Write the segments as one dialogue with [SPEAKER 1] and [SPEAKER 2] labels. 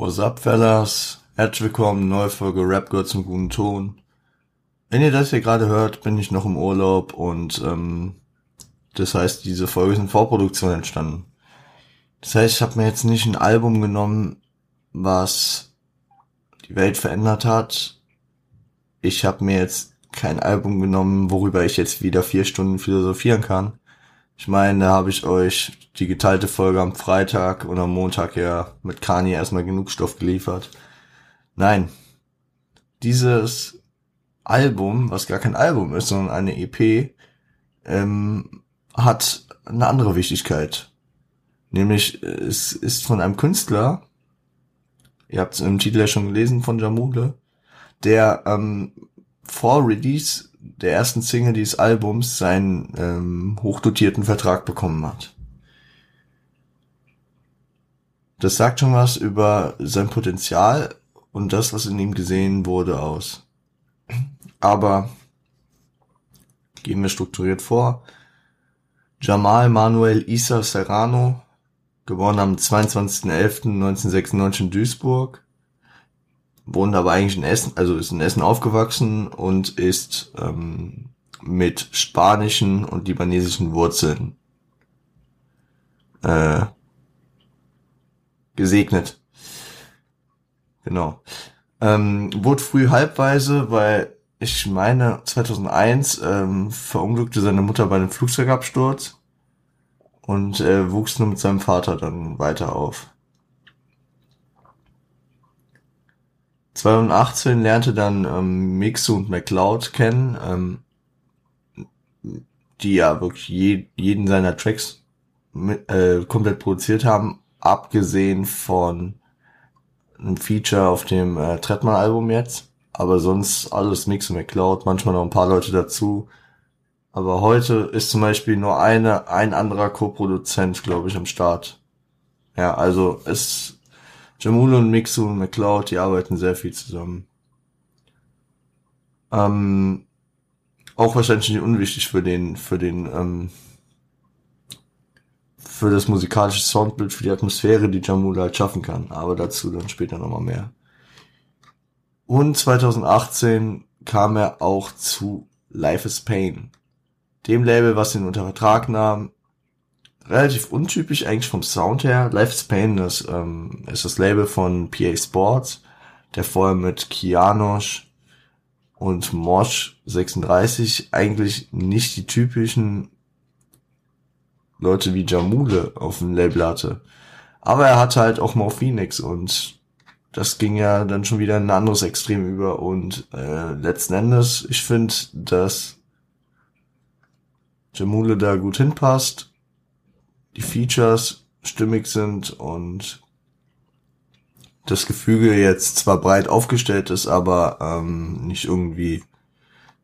[SPEAKER 1] What's up, fellas? Herzlich willkommen, neue Folge Rap gehört zum guten Ton. Wenn ihr das hier gerade hört, bin ich noch im Urlaub und ähm, das heißt, diese Folge ist in Vorproduktion entstanden. Das heißt, ich habe mir jetzt nicht ein Album genommen, was die Welt verändert hat. Ich habe mir jetzt kein Album genommen, worüber ich jetzt wieder vier Stunden philosophieren kann. Ich meine, da habe ich euch die geteilte Folge am Freitag und am Montag ja mit Kanye erstmal genug Stoff geliefert. Nein, dieses Album, was gar kein Album ist, sondern eine EP, ähm, hat eine andere Wichtigkeit. Nämlich, es ist von einem Künstler, ihr habt es im Titel ja schon gelesen von Jamule, der ähm, vor Release der ersten Single dieses Albums seinen ähm, hochdotierten Vertrag bekommen hat. Das sagt schon was über sein Potenzial und das, was in ihm gesehen wurde, aus. Aber gehen wir strukturiert vor. Jamal Manuel Isa Serrano, geboren am 22.11.1996 in Duisburg, wohnt aber eigentlich in Essen, also ist in Essen aufgewachsen und ist ähm, mit spanischen und libanesischen Wurzeln äh, gesegnet. Genau. Ähm, wurde früh halbweise, weil ich meine 2001 ähm, verunglückte seine Mutter bei einem Flugzeugabsturz und äh, wuchs nur mit seinem Vater dann weiter auf. 2018 lernte dann ähm, Mixu und McCloud kennen, ähm, die ja wirklich je, jeden seiner Tracks mit, äh, komplett produziert haben, abgesehen von einem Feature auf dem äh, Trettmann-Album jetzt. Aber sonst alles Mix und McCloud, manchmal noch ein paar Leute dazu. Aber heute ist zum Beispiel nur eine, ein anderer Co-Produzent, glaube ich, am Start. Ja, also es Jamule und Mixu und McCloud, die arbeiten sehr viel zusammen. Ähm, auch wahrscheinlich nicht unwichtig für den, für den, ähm, für das musikalische Soundbild, für die Atmosphäre, die Jamule halt schaffen kann. Aber dazu dann später nochmal mehr. Und 2018 kam er auch zu Life is Pain. Dem Label, was ihn unter Vertrag nahm, relativ untypisch eigentlich vom Sound her. Life is Pain ist, ähm, ist das Label von PA Sports, der vorher mit Kianosch und Mosh 36 eigentlich nicht die typischen Leute wie Jamule auf dem Label hatte. Aber er hatte halt auch Morphinix und das ging ja dann schon wieder in ein anderes Extrem über und äh, letzten Endes, ich finde, dass Jamule da gut hinpasst die Features stimmig sind und das Gefüge jetzt zwar breit aufgestellt ist, aber ähm, nicht irgendwie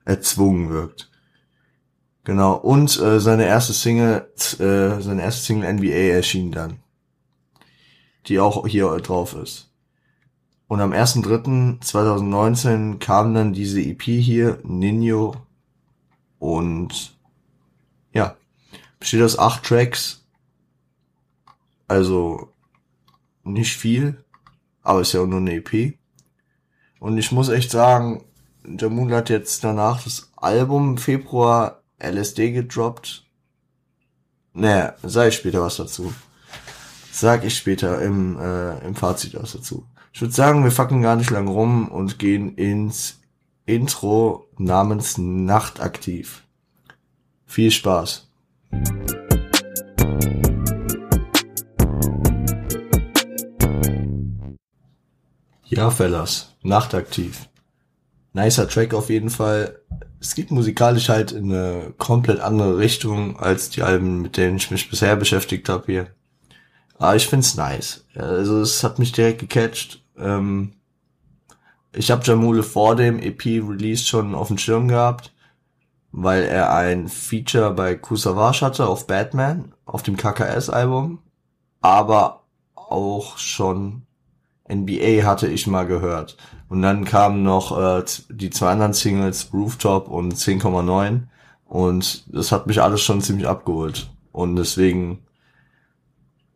[SPEAKER 1] erzwungen wirkt. Genau. Und äh, seine erste Single, äh, seine erste Single NBA erschien dann, die auch hier drauf ist. Und am 1.3.2019 kam dann diese EP hier, Nino, und ja, besteht aus acht Tracks also nicht viel, aber ist ja auch nur eine EP. Und ich muss echt sagen, Jamun hat jetzt danach das Album im Februar LSD gedroppt. Naja, sag ich später was dazu. Sag ich später im, äh, im Fazit was dazu. Ich würde sagen, wir fucken gar nicht lang rum und gehen ins Intro namens Nachtaktiv. Viel Spaß. Ja, Fellas, nachtaktiv. Nicer Track auf jeden Fall. Es geht musikalisch halt in eine komplett andere Richtung als die Alben, mit denen ich mich bisher beschäftigt habe hier. Aber ich find's nice. Also es hat mich direkt gecatcht. Ähm, ich habe Jamule vor dem EP-Release schon auf dem Schirm gehabt, weil er ein Feature bei Kusavage hatte auf Batman, auf dem KKS-Album, aber auch schon NBA hatte ich mal gehört. Und dann kamen noch äh, die zwei anderen Singles, Rooftop und 10,9. Und das hat mich alles schon ziemlich abgeholt. Und deswegen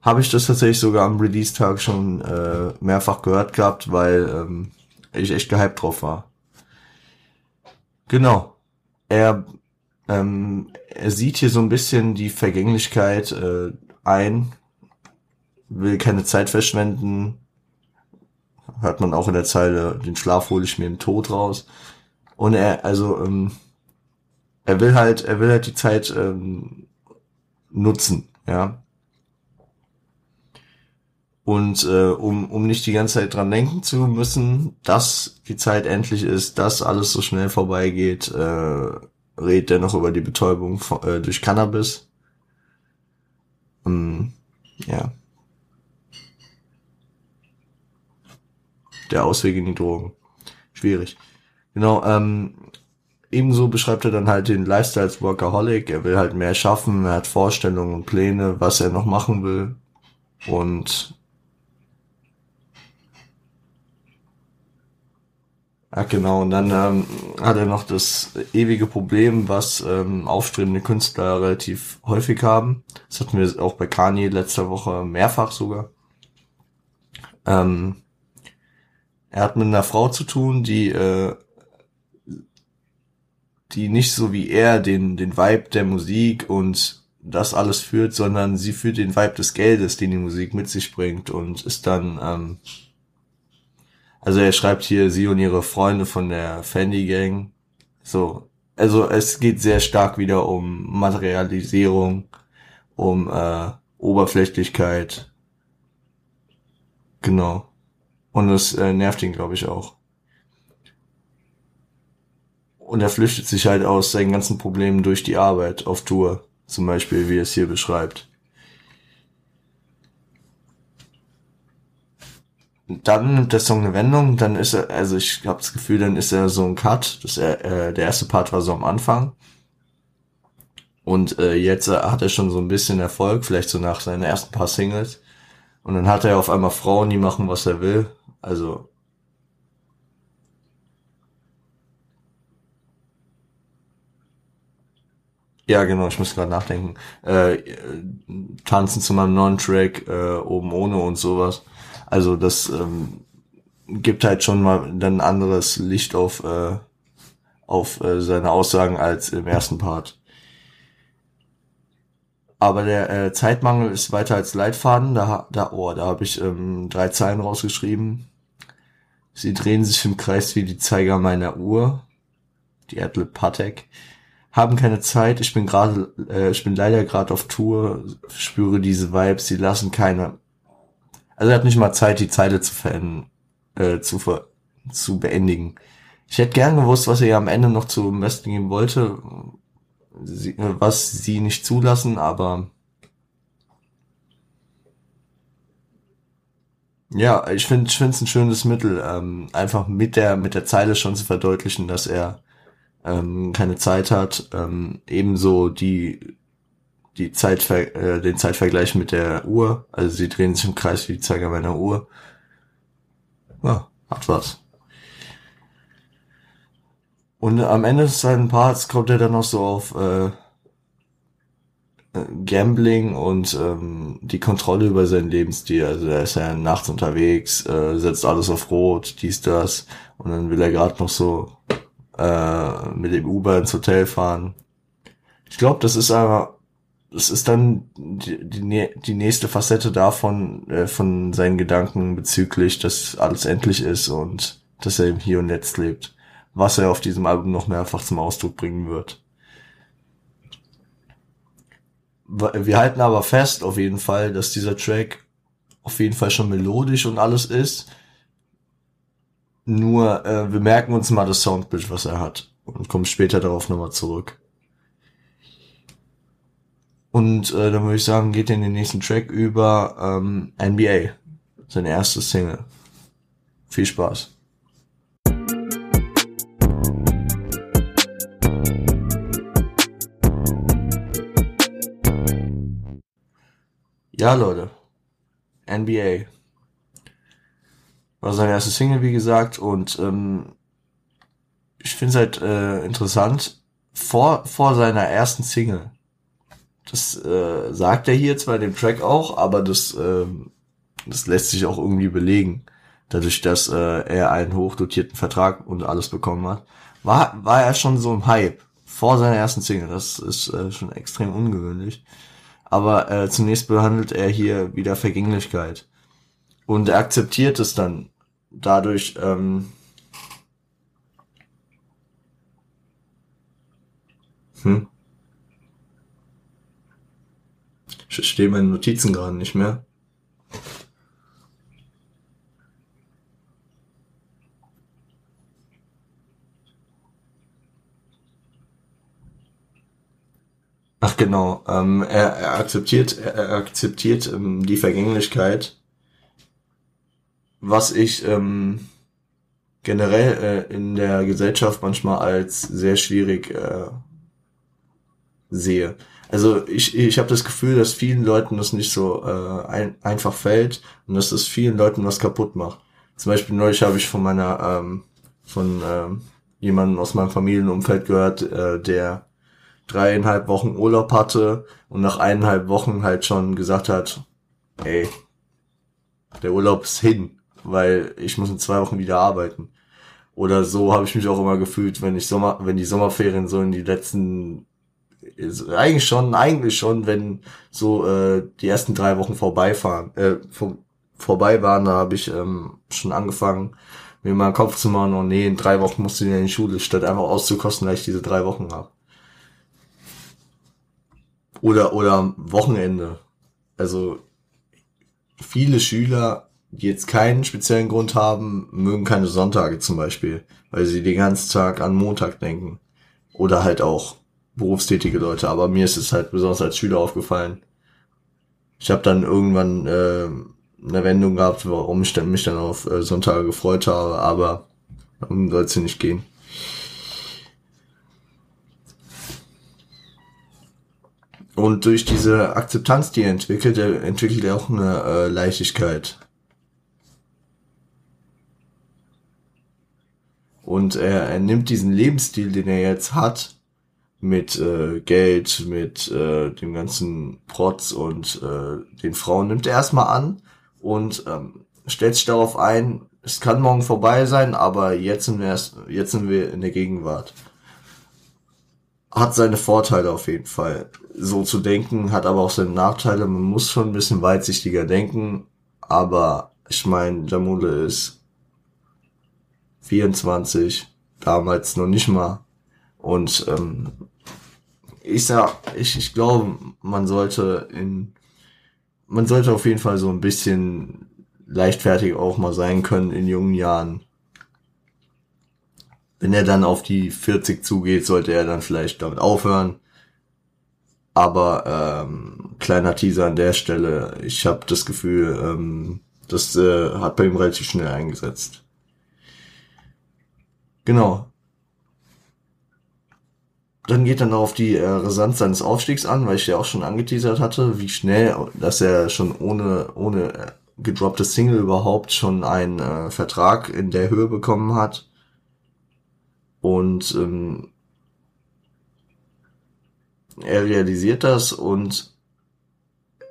[SPEAKER 1] habe ich das tatsächlich sogar am Release-Tag schon äh, mehrfach gehört gehabt, weil ähm, ich echt gehypt drauf war. Genau. Er, ähm, er sieht hier so ein bisschen die Vergänglichkeit äh, ein, will keine Zeit verschwenden. Hört man auch in der Zeile, den Schlaf hole ich mir im Tod raus. Und er, also, ähm, er will halt, er will halt die Zeit ähm, nutzen, ja. Und äh, um, um nicht die ganze Zeit dran denken zu müssen, dass die Zeit endlich ist, dass alles so schnell vorbeigeht, äh, redet er noch über die Betäubung von, äh, durch Cannabis. Ähm, ja. Der Ausweg in die Drogen. Schwierig. Genau, ähm, ebenso beschreibt er dann halt den Lifestyle als Workaholic. Er will halt mehr schaffen, er hat Vorstellungen und Pläne, was er noch machen will. Und Ja, genau. Und dann ähm, hat er noch das ewige Problem, was ähm, aufstrebende Künstler relativ häufig haben. Das hatten wir auch bei Kanye letzter Woche mehrfach sogar. Ähm, er hat mit einer Frau zu tun, die äh, die nicht so wie er den den Vibe der Musik und das alles führt, sondern sie führt den Vibe des Geldes, den die Musik mit sich bringt und ist dann ähm, also er schreibt hier sie und ihre Freunde von der Fendi Gang. So, also es geht sehr stark wieder um Materialisierung, um äh, Oberflächlichkeit. Genau. Und das äh, nervt ihn, glaube ich, auch. Und er flüchtet sich halt aus seinen ganzen Problemen durch die Arbeit auf Tour, zum Beispiel, wie er es hier beschreibt. dann nimmt der Song eine Wendung, dann ist er, also ich habe das Gefühl, dann ist er so ein Cut. Das, äh, der erste Part war so am Anfang. Und äh, jetzt äh, hat er schon so ein bisschen Erfolg, vielleicht so nach seinen ersten paar Singles. Und dann hat er auf einmal Frauen, die machen, was er will. Also. Ja, genau, ich muss gerade nachdenken. Äh, tanzen zu meinem neuen Track, äh, oben ohne und sowas. Also das ähm, gibt halt schon mal dann ein anderes Licht auf, äh, auf äh, seine Aussagen als im ersten Part. Aber der äh, Zeitmangel ist weiter als Leitfaden. Da, da, oh, da habe ich ähm, drei Zeilen rausgeschrieben. Sie drehen sich im Kreis wie die Zeiger meiner Uhr. Die Adle Patek. Haben keine Zeit. Ich bin gerade, äh, ich bin leider gerade auf Tour. Spüre diese Vibes. Sie lassen keine also er hat nicht mal Zeit, die Zeile zu verenden, äh, zu, ver zu beendigen. Ich hätte gern gewusst, was er ja am Ende noch zum Besten geben wollte, sie, was sie nicht zulassen, aber ja, ich finde, ich finde es ein schönes Mittel, ähm, einfach mit der mit der Zeile schon zu verdeutlichen, dass er ähm, keine Zeit hat, ähm, ebenso die die Zeitver äh, den Zeitvergleich mit der Uhr. Also sie drehen sich im Kreis wie die Zeiger meiner Uhr. Ja, hat was. Und am Ende des zweiten Parts kommt er dann noch so auf äh, Gambling und ähm, die Kontrolle über seinen Lebensstil. Also er ist ja nachts unterwegs, äh, setzt alles auf Rot, dies, das. Und dann will er gerade noch so äh, mit dem Uber ins Hotel fahren. Ich glaube, das ist aber es ist dann die, die, die nächste Facette davon, äh, von seinen Gedanken bezüglich, dass alles endlich ist und dass er im Hier und Jetzt lebt. Was er auf diesem Album noch mehrfach zum Ausdruck bringen wird. Wir halten aber fest, auf jeden Fall, dass dieser Track auf jeden Fall schon melodisch und alles ist. Nur, äh, wir merken uns mal das Soundbild, was er hat. Und kommen später darauf nochmal zurück. Und äh, dann würde ich sagen, geht in den nächsten Track über ähm, NBA, seine erste Single. Viel Spaß. Ja, Leute. NBA. War seine erste Single, wie gesagt, und ähm, ich finde es halt äh, interessant. Vor, vor seiner ersten Single das äh, sagt er hier zwar in dem Track auch, aber das, äh, das lässt sich auch irgendwie belegen. Dadurch, dass äh, er einen hochdotierten Vertrag und alles bekommen hat, war, war er schon so im Hype vor seiner ersten Single. Das ist äh, schon extrem ungewöhnlich. Aber äh, zunächst behandelt er hier wieder Vergänglichkeit. Und er akzeptiert es dann dadurch, ähm, hm. Ich stehe meine Notizen gerade nicht mehr. Ach genau, ähm, er, er akzeptiert, er akzeptiert ähm, die Vergänglichkeit, was ich ähm, generell äh, in der Gesellschaft manchmal als sehr schwierig äh, sehe. Also ich, ich habe das Gefühl, dass vielen Leuten das nicht so äh, ein, einfach fällt und dass es vielen Leuten was kaputt macht. Zum Beispiel neulich habe ich von meiner ähm, von ähm, jemandem aus meinem Familienumfeld gehört, äh, der dreieinhalb Wochen Urlaub hatte und nach eineinhalb Wochen halt schon gesagt hat, ey, der Urlaub ist hin, weil ich muss in zwei Wochen wieder arbeiten. Oder so habe ich mich auch immer gefühlt, wenn ich Sommer, wenn die Sommerferien so in die letzten eigentlich schon, eigentlich schon, wenn so äh, die ersten drei Wochen vorbeifahren, äh, vor, vorbei waren, da habe ich ähm, schon angefangen, mir mal den Kopf zu machen, oh nee, in drei Wochen musst du in die Schule, statt einfach auszukosten, weil ich diese drei Wochen habe. Oder, oder am Wochenende. Also viele Schüler, die jetzt keinen speziellen Grund haben, mögen keine Sonntage zum Beispiel, weil sie den ganzen Tag an Montag denken. Oder halt auch berufstätige Leute. Aber mir ist es halt besonders als Schüler aufgefallen. Ich habe dann irgendwann äh, eine Wendung gehabt, warum ich mich dann auf äh, Sonntage gefreut habe, aber darum soll es nicht gehen. Und durch diese Akzeptanz, die er entwickelt, er entwickelt er auch eine äh, Leichtigkeit. Und er, er nimmt diesen Lebensstil, den er jetzt hat, mit äh, Geld, mit äh, dem ganzen Protz und äh, den Frauen, nimmt er erstmal an und ähm, stellt sich darauf ein, es kann morgen vorbei sein, aber jetzt sind wir, erst, jetzt sind wir in der Gegenwart hat seine Vorteile auf jeden Fall. So zu denken, hat aber auch seine Nachteile. Man muss schon ein bisschen weitsichtiger denken. Aber ich meine, Jamule ist 24, damals noch nicht mal. Und ähm, ich sag, ich, ich glaube, man sollte in man sollte auf jeden Fall so ein bisschen leichtfertig auch mal sein können in jungen Jahren wenn er dann auf die 40 zugeht, sollte er dann vielleicht damit aufhören. Aber ähm, kleiner Teaser an der Stelle, ich habe das Gefühl, ähm, das äh, hat bei ihm relativ schnell eingesetzt. Genau. Dann geht dann auf die äh, Rasanz seines Aufstiegs an, weil ich ja auch schon angeteasert hatte, wie schnell, dass er schon ohne ohne äh, gedroppte Single überhaupt schon einen äh, Vertrag in der Höhe bekommen hat und ähm, er realisiert das und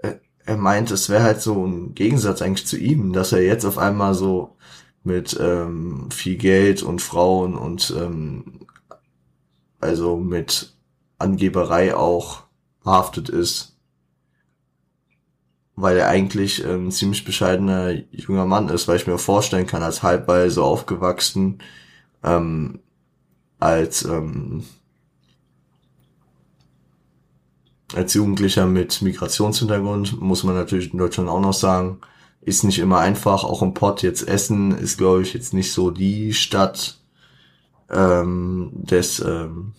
[SPEAKER 1] er, er meint, es wäre halt so ein Gegensatz eigentlich zu ihm, dass er jetzt auf einmal so mit ähm, viel Geld und Frauen und ähm, also mit Angeberei auch behaftet ist. Weil er eigentlich ähm, ein ziemlich bescheidener junger Mann ist, weil ich mir vorstellen kann, als halbweise aufgewachsen, ähm, als ähm, als Jugendlicher mit Migrationshintergrund muss man natürlich in Deutschland auch noch sagen, ist nicht immer einfach. Auch im Pott jetzt Essen ist, glaube ich, jetzt nicht so die Stadt ähm, des ähm,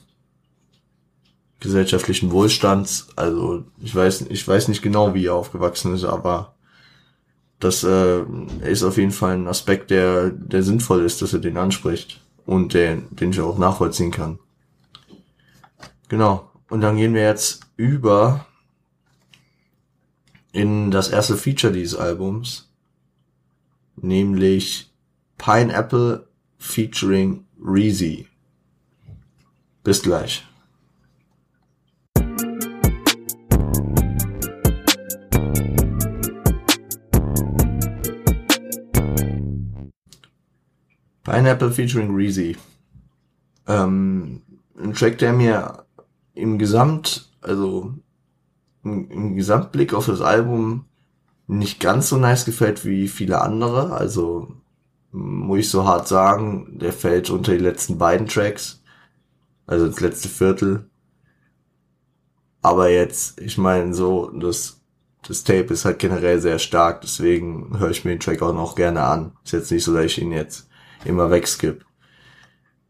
[SPEAKER 1] gesellschaftlichen Wohlstands. Also ich weiß, ich weiß nicht genau, wie er aufgewachsen ist, aber das äh, ist auf jeden Fall ein Aspekt, der, der sinnvoll ist, dass er den anspricht und den, den ich auch nachvollziehen kann. Genau. Und dann gehen wir jetzt über in das erste Feature dieses Albums, nämlich Pineapple featuring Reezy. Bis gleich. Pineapple featuring Reezy. Ähm, ein Track, der mir im Gesamt, also im, im Gesamtblick auf das Album nicht ganz so nice gefällt wie viele andere. Also muss ich so hart sagen, der fällt unter die letzten beiden Tracks, also das letzte Viertel. Aber jetzt, ich meine, so, das, das Tape ist halt generell sehr stark, deswegen höre ich mir den Track auch noch gerne an. Ist jetzt nicht so, dass ich ihn jetzt immer wegskipp.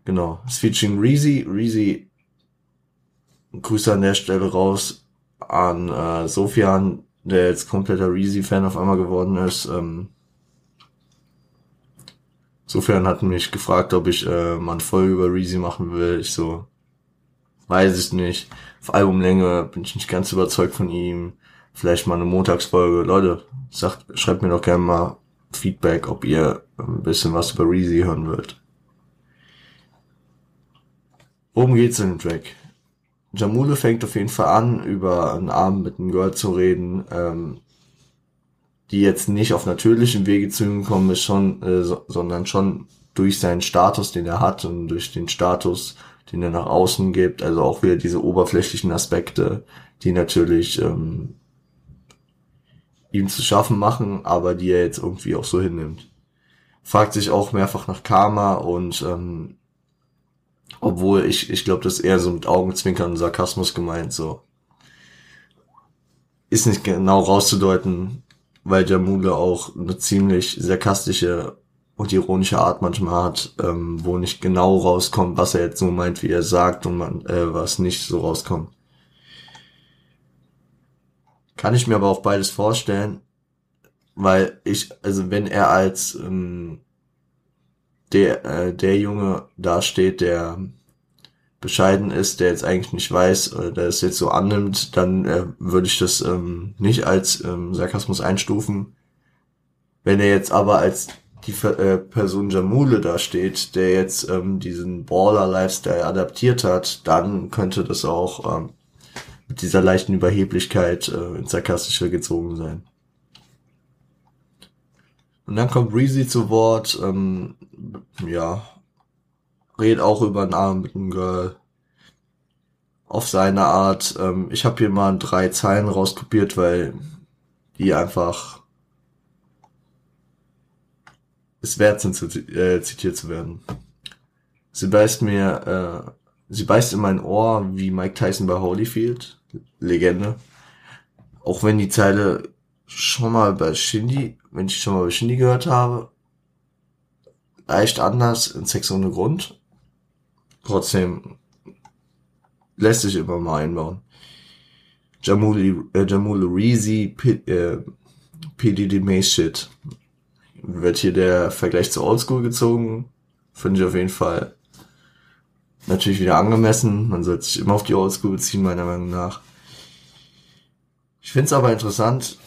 [SPEAKER 1] Genau. Featuring Reezy. Reezy, Grüße an der Stelle raus an äh, Sofian, der jetzt kompletter Reezy-Fan auf einmal geworden ist. Ähm, Sofern hat mich gefragt, ob ich äh, mal eine Folge über Reezy machen will. Ich so, weiß ich nicht. Auf Albumlänge bin ich nicht ganz überzeugt von ihm. Vielleicht mal eine Montagsfolge. Leute, sagt, schreibt mir doch gerne mal Feedback, ob ihr ein bisschen was über Reezy hören wollt. Worum geht's in dem Track? Jamule fängt auf jeden Fall an, über einen Abend mit einem Girl zu reden, ähm, die jetzt nicht auf natürlichem Wege zu ihm gekommen ist, schon, äh, so, sondern schon durch seinen Status, den er hat und durch den Status, den er nach außen gibt, also auch wieder diese oberflächlichen Aspekte, die natürlich ähm, ihm zu schaffen machen, aber die er jetzt irgendwie auch so hinnimmt. Fragt sich auch mehrfach nach Karma und ähm, obwohl ich, ich glaube, das ist eher so mit Augenzwinkern und Sarkasmus gemeint, so. Ist nicht genau rauszudeuten, weil Jamule auch eine ziemlich sarkastische und ironische Art manchmal hat, ähm, wo nicht genau rauskommt, was er jetzt so meint, wie er sagt und man, äh, was nicht so rauskommt. Kann ich mir aber auch beides vorstellen, weil ich, also wenn er als ähm, der, äh, der Junge dasteht, der bescheiden ist, der jetzt eigentlich nicht weiß, oder der es jetzt so annimmt, dann äh, würde ich das ähm, nicht als ähm, Sarkasmus einstufen. Wenn er jetzt aber als die äh, Person Jamule dasteht, der jetzt ähm, diesen Baller-Lifestyle adaptiert hat, dann könnte das auch ähm, mit dieser leichten Überheblichkeit äh, ins Sarkastische gezogen sein. Und dann kommt Breezy zu Wort, ähm, ja, redet auch über einen Abend mit einem Girl. Auf seine Art. Ähm, ich habe hier mal drei Zeilen rauskopiert, weil die einfach es wert sind, zu, äh, zitiert zu werden. Sie beißt mir, äh, sie beißt in mein Ohr wie Mike Tyson bei Holyfield. Legende. Auch wenn die Zeile schon mal bei Shindy, wenn ich schon mal bei Shindy gehört habe, leicht anders in Sex ohne Grund trotzdem lässt sich immer mal einbauen. Jamuli, äh, Reezy, P, äh, PDD Mace Shit. Wird hier der Vergleich zu Oldschool gezogen? Finde ich auf jeden Fall natürlich wieder angemessen. Man sollte sich immer auf die Oldschool beziehen, meiner Meinung nach. Ich finde es aber interessant,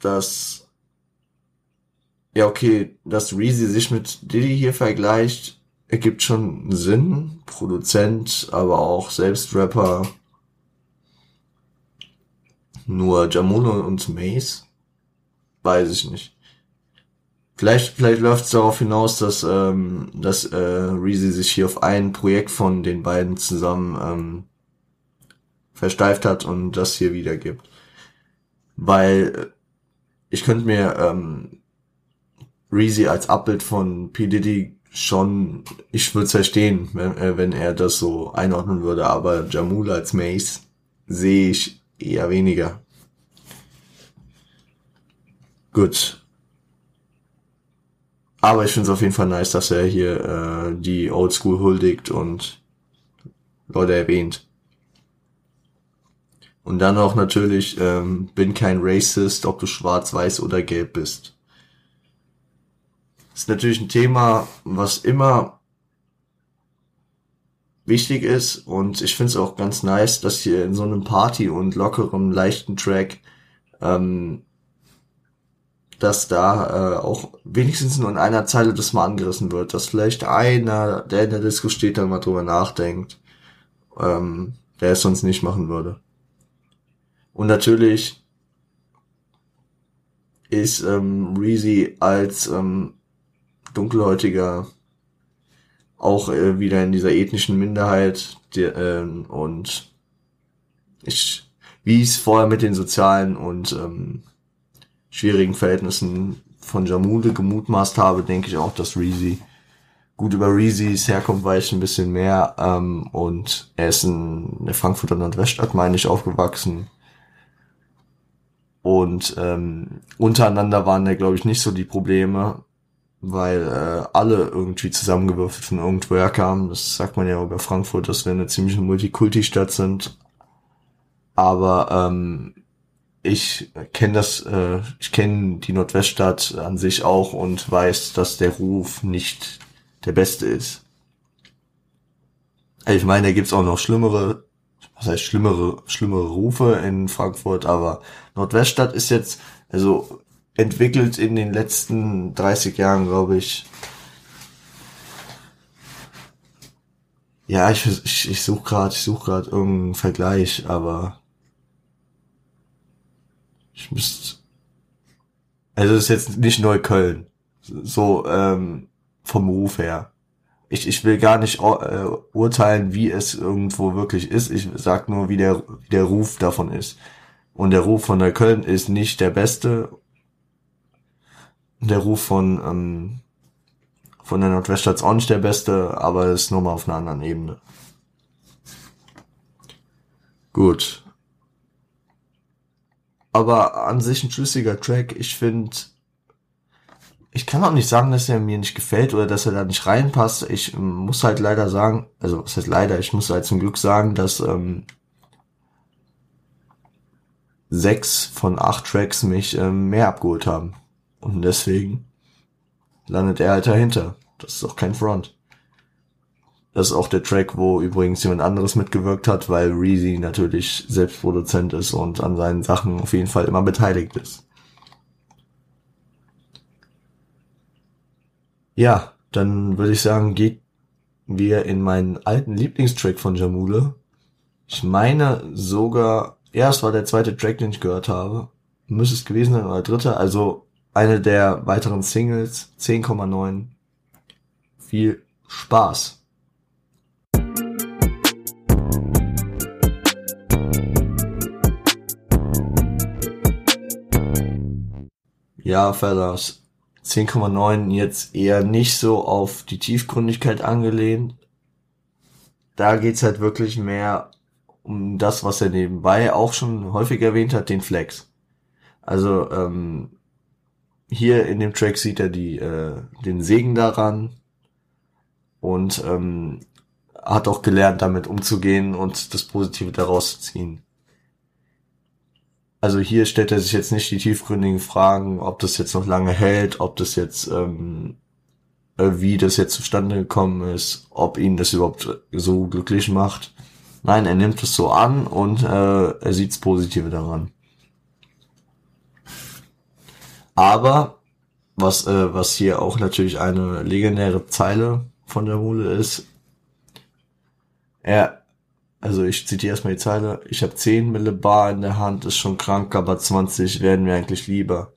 [SPEAKER 1] dass ja okay, dass Reezy sich mit Diddy hier vergleicht, ergibt schon Sinn. Produzent, aber auch selbst Rapper. Nur Jamuno und Mace? Weiß ich nicht. Vielleicht, vielleicht läuft es darauf hinaus, dass, ähm, dass äh, Reezy sich hier auf ein Projekt von den beiden zusammen ähm, versteift hat und das hier wiedergibt. Weil äh, ich könnte mir ähm, Reezy als Abbild von P. Diddy schon, ich würde verstehen, wenn, äh, wenn er das so einordnen würde, aber Jamul als Mace sehe ich eher weniger. Gut. Aber ich finde es auf jeden Fall nice, dass er hier äh, die Oldschool huldigt und Leute erwähnt. Und dann auch natürlich, ähm, bin kein Racist, ob du schwarz, weiß oder gelb bist ist natürlich ein Thema, was immer wichtig ist und ich finde es auch ganz nice, dass hier in so einem Party und lockeren, leichten Track, ähm, dass da äh, auch wenigstens nur in einer Zeile das mal angerissen wird, dass vielleicht einer, der in der Disco steht, dann mal drüber nachdenkt, ähm, der es sonst nicht machen würde. Und natürlich ist ähm, Reezy als ähm, dunkelhäutiger auch äh, wieder in dieser ethnischen Minderheit die, äh, und ich, wie es vorher mit den sozialen und ähm, schwierigen Verhältnissen von Jamude gemutmaßt habe, denke ich auch, dass Reezy gut über Reezys herkommt, weiß ich ein bisschen mehr. Ähm, und er ist in der Frankfurter Nordweststadt, meine ich, aufgewachsen. Und ähm, untereinander waren da, glaube ich, nicht so die Probleme, weil äh, alle irgendwie zusammengewürfelt von irgendwoher kamen. Das sagt man ja über Frankfurt, dass wir eine ziemliche Multikulti-Stadt sind. Aber ähm, ich kenne das, äh, ich kenne die Nordweststadt an sich auch und weiß, dass der Ruf nicht der beste ist. Ich meine, da gibt's auch noch schlimmere, was heißt schlimmere, schlimmere Rufe in Frankfurt, aber Nordweststadt ist jetzt, also entwickelt in den letzten 30 Jahren, glaube ich. Ja, ich, ich, ich suche gerade, ich suche gerade irgendeinen Vergleich, aber ich müsste. Also es ist jetzt nicht Neukölln. So, ähm, vom Ruf her. Ich, ich will gar nicht äh, urteilen, wie es irgendwo wirklich ist. Ich sag nur, wie der, wie der Ruf davon ist. Und der Ruf von Neukölln ist nicht der beste. Der Ruf von, ähm, von der Nordweststadt ist auch nicht der beste, aber ist nur mal auf einer anderen Ebene. Gut. Aber an sich ein schlüssiger Track. Ich finde, ich kann auch nicht sagen, dass er mir nicht gefällt oder dass er da nicht reinpasst. Ich muss halt leider sagen, also was heißt leider, ich muss halt zum Glück sagen, dass ähm, sechs von acht Tracks mich ähm, mehr abgeholt haben. Und deswegen landet er halt dahinter. Das ist auch kein Front. Das ist auch der Track, wo übrigens jemand anderes mitgewirkt hat, weil Reezy natürlich selbst Produzent ist und an seinen Sachen auf jeden Fall immer beteiligt ist. Ja, dann würde ich sagen, geht wir in meinen alten Lieblingstrack von Jamule. Ich meine sogar, erst war der zweite Track, den ich gehört habe. Müsste es gewesen sein oder dritte. Also eine der weiteren Singles, 10,9. Viel Spaß. Ja, Fellas, 10,9 jetzt eher nicht so auf die Tiefgründigkeit angelehnt. Da geht's halt wirklich mehr um das, was er nebenbei auch schon häufig erwähnt hat, den Flex. Also ähm, hier in dem Track sieht er die, äh, den Segen daran und ähm, hat auch gelernt, damit umzugehen und das Positive daraus zu ziehen. Also hier stellt er sich jetzt nicht die tiefgründigen Fragen, ob das jetzt noch lange hält, ob das jetzt, ähm, äh, wie das jetzt zustande gekommen ist, ob ihn das überhaupt so glücklich macht. Nein, er nimmt es so an und äh, er sieht das Positive daran. Aber was äh, was hier auch natürlich eine legendäre Zeile von der Mule ist, er also ich zitiere erstmal die Zeile, ich habe 10 Mille Bar in der Hand, ist schon krank, aber 20 werden mir eigentlich lieber.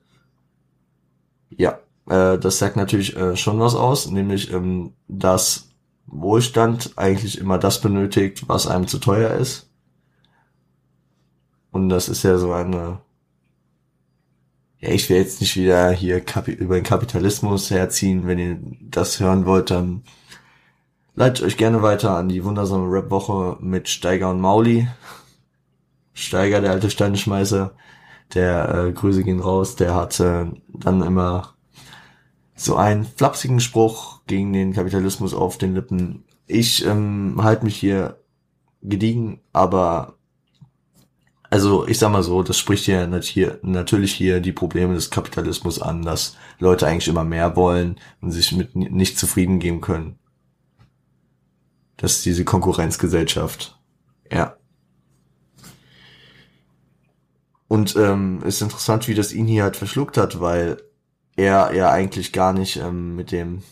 [SPEAKER 1] Ja, äh, das sagt natürlich äh, schon was aus, nämlich ähm, dass Wohlstand eigentlich immer das benötigt, was einem zu teuer ist. Und das ist ja so eine ja, ich will jetzt nicht wieder hier über den Kapitalismus herziehen. Wenn ihr das hören wollt, dann Leitet euch gerne weiter an die wundersame Rap-Woche mit Steiger und Mauli. Steiger, der alte Steineschmeißer, der äh, Grüße gehen raus, der hatte dann immer so einen flapsigen Spruch gegen den Kapitalismus auf den Lippen. Ich ähm, halte mich hier gediegen, aber also ich sag mal so, das spricht ja natürlich hier die Probleme des Kapitalismus an, dass Leute eigentlich immer mehr wollen und sich mit nicht zufrieden geben können. Das ist diese Konkurrenzgesellschaft. Ja. Und ähm, ist interessant, wie das ihn hier halt verschluckt hat, weil er ja eigentlich gar nicht ähm, mit dem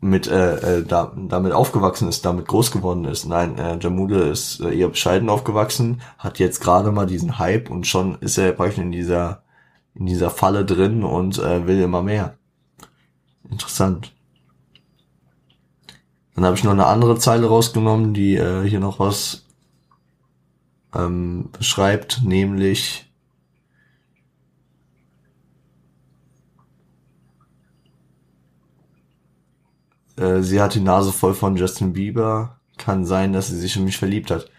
[SPEAKER 1] mit äh, äh, da, damit aufgewachsen ist, damit groß geworden ist. Nein, äh, Jamule ist äh, eher bescheiden aufgewachsen, hat jetzt gerade mal diesen Hype und schon ist er praktisch in dieser in dieser Falle drin und äh, will immer mehr. Interessant. Dann habe ich noch eine andere Zeile rausgenommen, die äh, hier noch was ähm, beschreibt, nämlich äh, sie hat die Nase voll von Justin Bieber. Kann sein, dass sie sich in mich verliebt hat.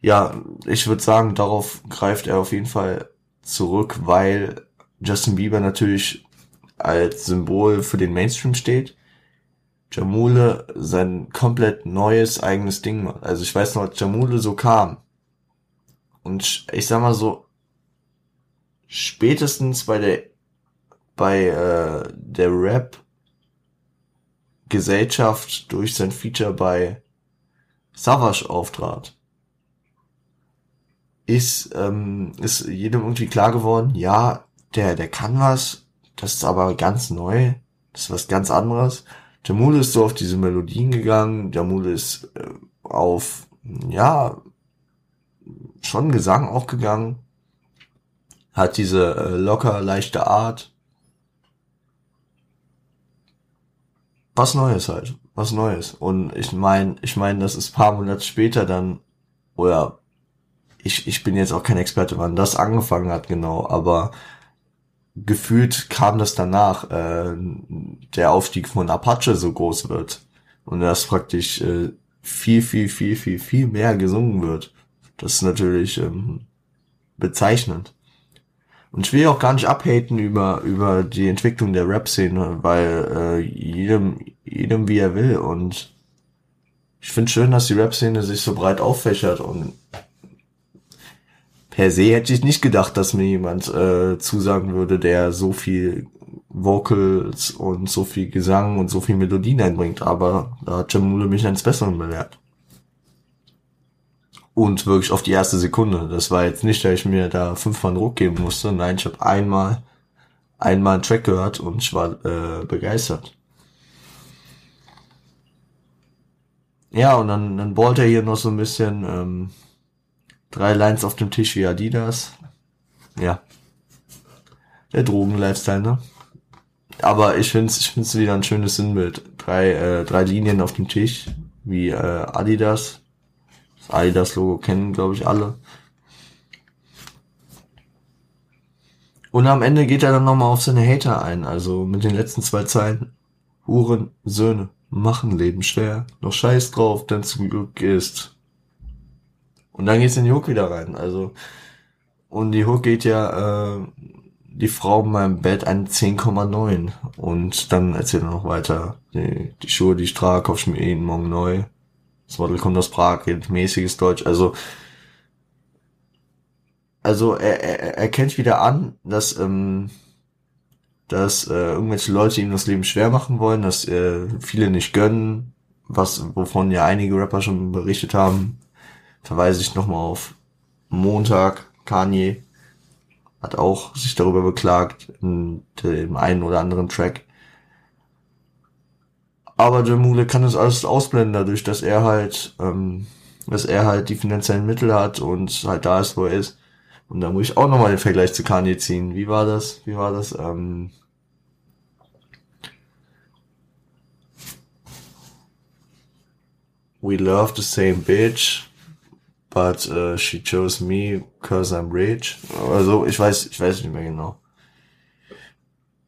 [SPEAKER 1] Ja, ich würde sagen, darauf greift er auf jeden Fall zurück, weil Justin Bieber natürlich als Symbol für den Mainstream steht. Jamule sein komplett neues eigenes Ding macht. Also ich weiß noch, als Jamule so kam. Und ich sag mal so, spätestens bei der bei äh, der Rap Gesellschaft durch sein Feature bei Savage auftrat, ist, ähm, ist jedem irgendwie klar geworden, ja, der, der kann was, das ist aber ganz neu, das ist was ganz anderes. Jamule ist so auf diese Melodien gegangen, Jamule ist äh, auf, ja, schon Gesang auch gegangen, hat diese äh, locker, leichte Art. Was Neues halt, was Neues. Und ich meine, ich meine, das ist paar Monate später dann, oder ich, ich bin jetzt auch kein Experte, wann das angefangen hat genau, aber gefühlt kam das danach, äh, der Aufstieg von Apache so groß wird und das praktisch äh, viel, viel, viel, viel, viel mehr gesungen wird. Das ist natürlich ähm, bezeichnend. Und ich will auch gar nicht abhaten über, über die Entwicklung der Rap-Szene, weil äh, jedem, jedem wie er will. Und ich finde schön, dass die Rap-Szene sich so breit auffächert. Und per se hätte ich nicht gedacht, dass mir jemand äh, zusagen würde, der so viel Vocals und so viel Gesang und so viel Melodien einbringt. Aber da hat Jamule mich eines Besseren belehrt und wirklich auf die erste Sekunde. Das war jetzt nicht, dass ich mir da fünfmal Druck geben musste. Nein, ich habe einmal einmal einen Track gehört und ich war äh, begeistert. Ja, und dann, dann ballt er hier noch so ein bisschen ähm, drei Lines auf dem Tisch wie Adidas. Ja. Der Drogen-Lifestyle, ne? Aber ich find's, ich find's wieder ein schönes Sinnbild. Drei, äh, drei Linien auf dem Tisch wie äh, Adidas Adidas-Logo kennen, glaube ich, alle. Und am Ende geht er dann nochmal auf seine Hater ein, also mit den letzten zwei Zeilen. Huren, Söhne, machen Leben schwer, doch scheiß drauf, denn zum Glück ist. Und dann geht's in die Hook wieder rein, also. Und die Hook geht ja, äh, die Frau in meinem Bett eine 10,9. Und dann erzählt er noch weiter, die, die Schuhe, die ich trage, kauf ich mir jeden Morgen neu. Das Model kommt aus Prag, redet mäßiges Deutsch. Also, also er, er, er wieder an, dass, ähm, dass äh, irgendwelche Leute ihm das Leben schwer machen wollen, dass äh, viele nicht gönnen, was wovon ja einige Rapper schon berichtet haben. Verweise ich nochmal auf Montag, Kanye hat auch sich darüber beklagt in dem einen oder anderen Track. Aber Jamule kann das alles ausblenden, dadurch, dass er halt, ähm, dass er halt die finanziellen Mittel hat und halt da ist, wo er ist. Und da muss ich auch nochmal den Vergleich zu Kanye ziehen. Wie war das? Wie war das? Ähm We love the same bitch, but uh, she chose me cause I'm rich. Also ich weiß, ich weiß nicht mehr genau.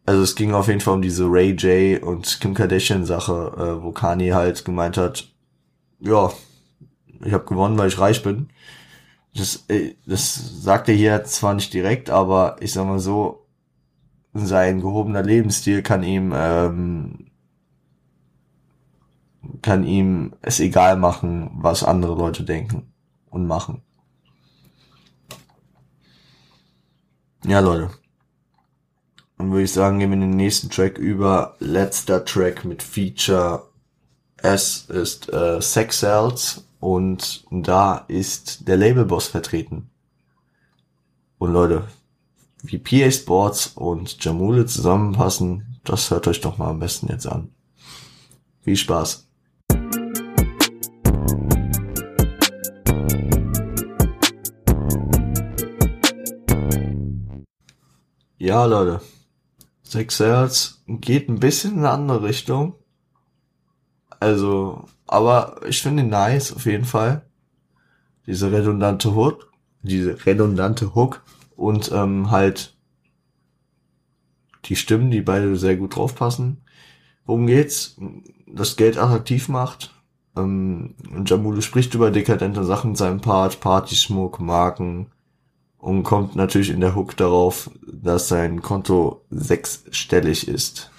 [SPEAKER 1] Also es ging auf jeden Fall um diese Ray J und Kim Kardashian Sache, äh, wo Kanye halt gemeint hat, ja, ich habe gewonnen, weil ich reich bin. Das, äh, das sagt er hier zwar nicht direkt, aber ich sag mal so, sein gehobener Lebensstil kann ihm ähm, kann ihm es egal machen, was andere Leute denken und machen. Ja, Leute. Dann würde ich sagen, gehen wir in den nächsten Track über. Letzter Track mit Feature. Es ist äh, Sex Cells und da ist der Labelboss vertreten. Und Leute, wie PA Sports und Jamule zusammenpassen, das hört euch doch mal am besten jetzt an. Viel Spaß. Ja, Leute. Six Sales geht ein bisschen in eine andere Richtung. Also, aber ich finde ihn nice, auf jeden Fall. Diese redundante Hook, diese redundante Hook und ähm, halt die Stimmen, die beide sehr gut draufpassen. Worum geht's? Das Geld attraktiv macht. Ähm, Jamule spricht über dekadente Sachen in seinem Part, Partyschmuck, Marken und kommt natürlich in der Hook darauf, dass sein Konto sechsstellig ist.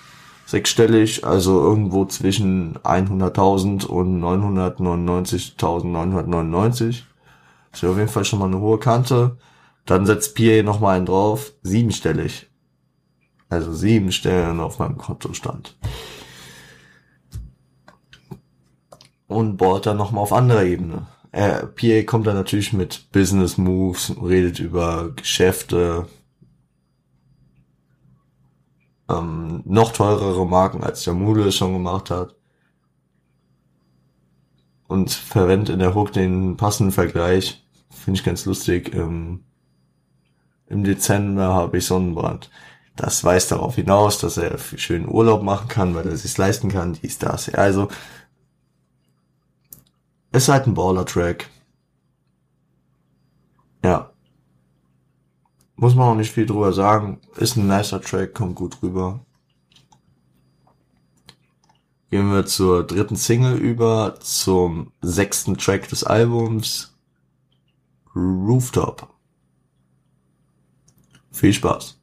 [SPEAKER 1] Sechsstellig, also irgendwo zwischen 100.000 und 999.999. Ist ja auf jeden Fall schon mal eine hohe Kante. Dann setzt PA noch mal einen drauf, siebenstellig. Also sieben Stellen auf meinem Kontostand. Und bohrt dann noch mal auf anderer Ebene. Äh, PA kommt dann natürlich mit Business Moves, redet über Geschäfte, ähm, noch teurere Marken, als der Moodle schon gemacht hat. Und verwendet in der Hook den passenden Vergleich. Finde ich ganz lustig. Ähm, Im Dezember habe ich Sonnenbrand. Das weist darauf hinaus, dass er schönen Urlaub machen kann, weil er sich leisten kann, dies, das. Also, ist halt ein Baller-Track. Ja. Muss man auch nicht viel drüber sagen. Ist ein nicer Track, kommt gut rüber. Gehen wir zur dritten Single über, zum sechsten Track des Albums. Rooftop. Viel Spaß.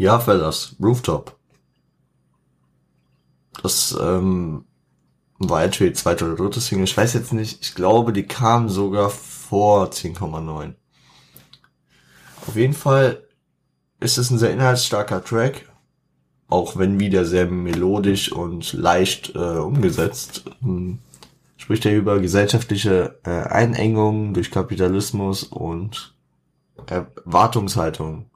[SPEAKER 1] Ja, Fellas, Rooftop. Das ähm, war entweder die zweite oder dritte Single. Ich weiß jetzt nicht. Ich glaube, die kam sogar vor 10,9. Auf jeden Fall ist es ein sehr inhaltsstarker Track. Auch wenn wieder sehr melodisch und leicht äh, umgesetzt. Ähm, spricht er über gesellschaftliche äh, Einengungen durch Kapitalismus und Erwartungshaltung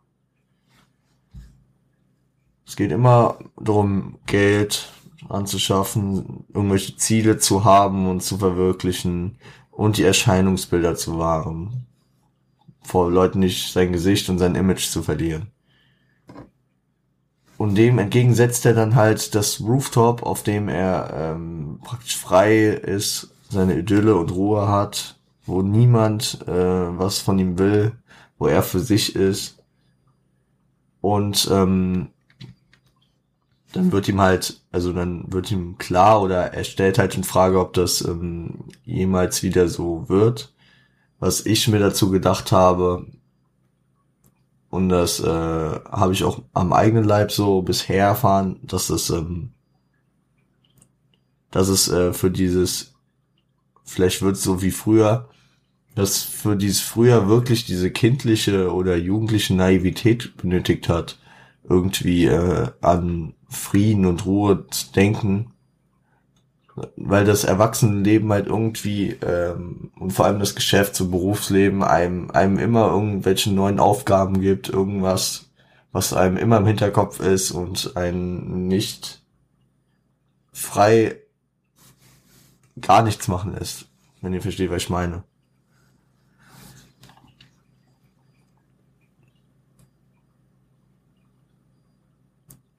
[SPEAKER 1] es geht immer darum, Geld anzuschaffen, irgendwelche Ziele zu haben und zu verwirklichen und die Erscheinungsbilder zu wahren. Vor Leuten nicht sein Gesicht und sein Image zu verlieren. Und dem entgegensetzt er dann halt das Rooftop, auf dem er ähm, praktisch frei ist, seine Idylle und Ruhe hat, wo niemand äh, was von ihm will, wo er für sich ist. Und ähm, dann wird ihm halt, also dann wird ihm klar oder er stellt halt in Frage, ob das ähm, jemals wieder so wird. Was ich mir dazu gedacht habe, und das äh, habe ich auch am eigenen Leib so bisher erfahren, dass das, ähm, dass es äh, für dieses, vielleicht wird so wie früher, dass für dieses früher wirklich diese kindliche oder jugendliche Naivität benötigt hat, irgendwie äh, an Frieden und Ruhe zu denken, weil das Erwachsenenleben halt irgendwie ähm, und vor allem das Geschäft zum Berufsleben einem einem immer irgendwelche neuen Aufgaben gibt, irgendwas, was einem immer im Hinterkopf ist und einen nicht frei gar nichts machen lässt, wenn ihr versteht, was ich meine.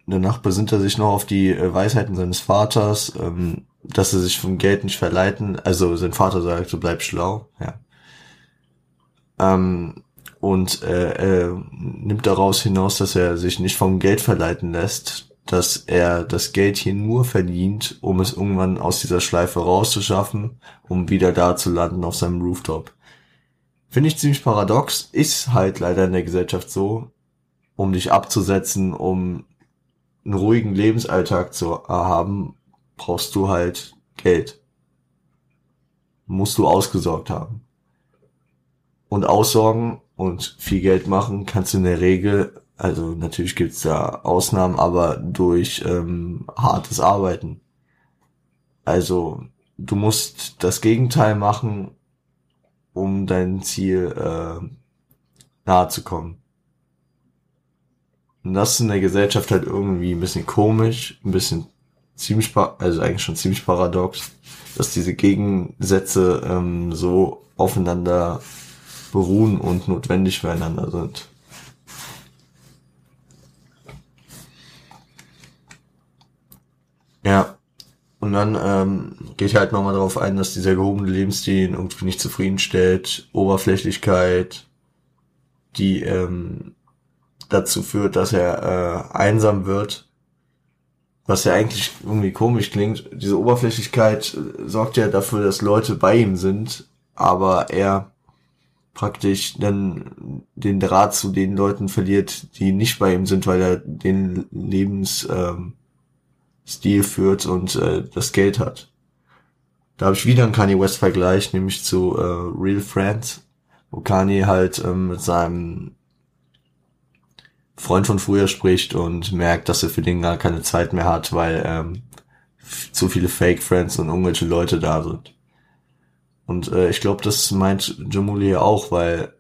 [SPEAKER 1] Danach besinnt er sich noch auf die äh, Weisheiten seines Vaters, ähm, dass er sich vom Geld nicht verleiten, also sein Vater sagt, du bleib schlau, ja. Ähm, und äh, er nimmt daraus hinaus, dass er sich nicht vom Geld verleiten lässt, dass er das Geld hier nur verdient, um es irgendwann aus dieser Schleife rauszuschaffen, um wieder da zu landen auf seinem Rooftop. Finde ich ziemlich paradox, ist halt leider in der Gesellschaft so, um dich abzusetzen, um einen ruhigen Lebensalltag zu haben, brauchst du halt Geld. Musst du ausgesorgt haben. Und aussorgen und viel Geld machen kannst du in der Regel, also natürlich gibt's da Ausnahmen, aber durch ähm, hartes Arbeiten. Also du musst das Gegenteil machen, um dein Ziel äh, nahe zu kommen. Und das ist in der Gesellschaft halt irgendwie ein bisschen komisch, ein bisschen ziemlich, also eigentlich schon ziemlich paradox. dass diese Gegensätze ähm, so aufeinander beruhen und notwendig füreinander sind. Ja. Und dann ähm, geht halt nochmal darauf ein, dass dieser gehobene Lebensstil irgendwie nicht zufriedenstellt, Oberflächlichkeit, die ähm, dazu führt, dass er äh, einsam wird, was ja eigentlich irgendwie komisch klingt. Diese Oberflächlichkeit äh, sorgt ja dafür, dass Leute bei ihm sind, aber er praktisch dann den Draht zu den Leuten verliert, die nicht bei ihm sind, weil er den Lebensstil ähm, führt und äh, das Geld hat. Da habe ich wieder einen Kanye West Vergleich, nämlich zu äh, Real Friends, wo Kanye halt ähm, mit seinem Freund von früher spricht und merkt, dass er für den gar keine Zeit mehr hat, weil ähm, zu viele Fake Friends und irgendwelche Leute da sind. Und äh, ich glaube, das meint Jamuli ja auch, weil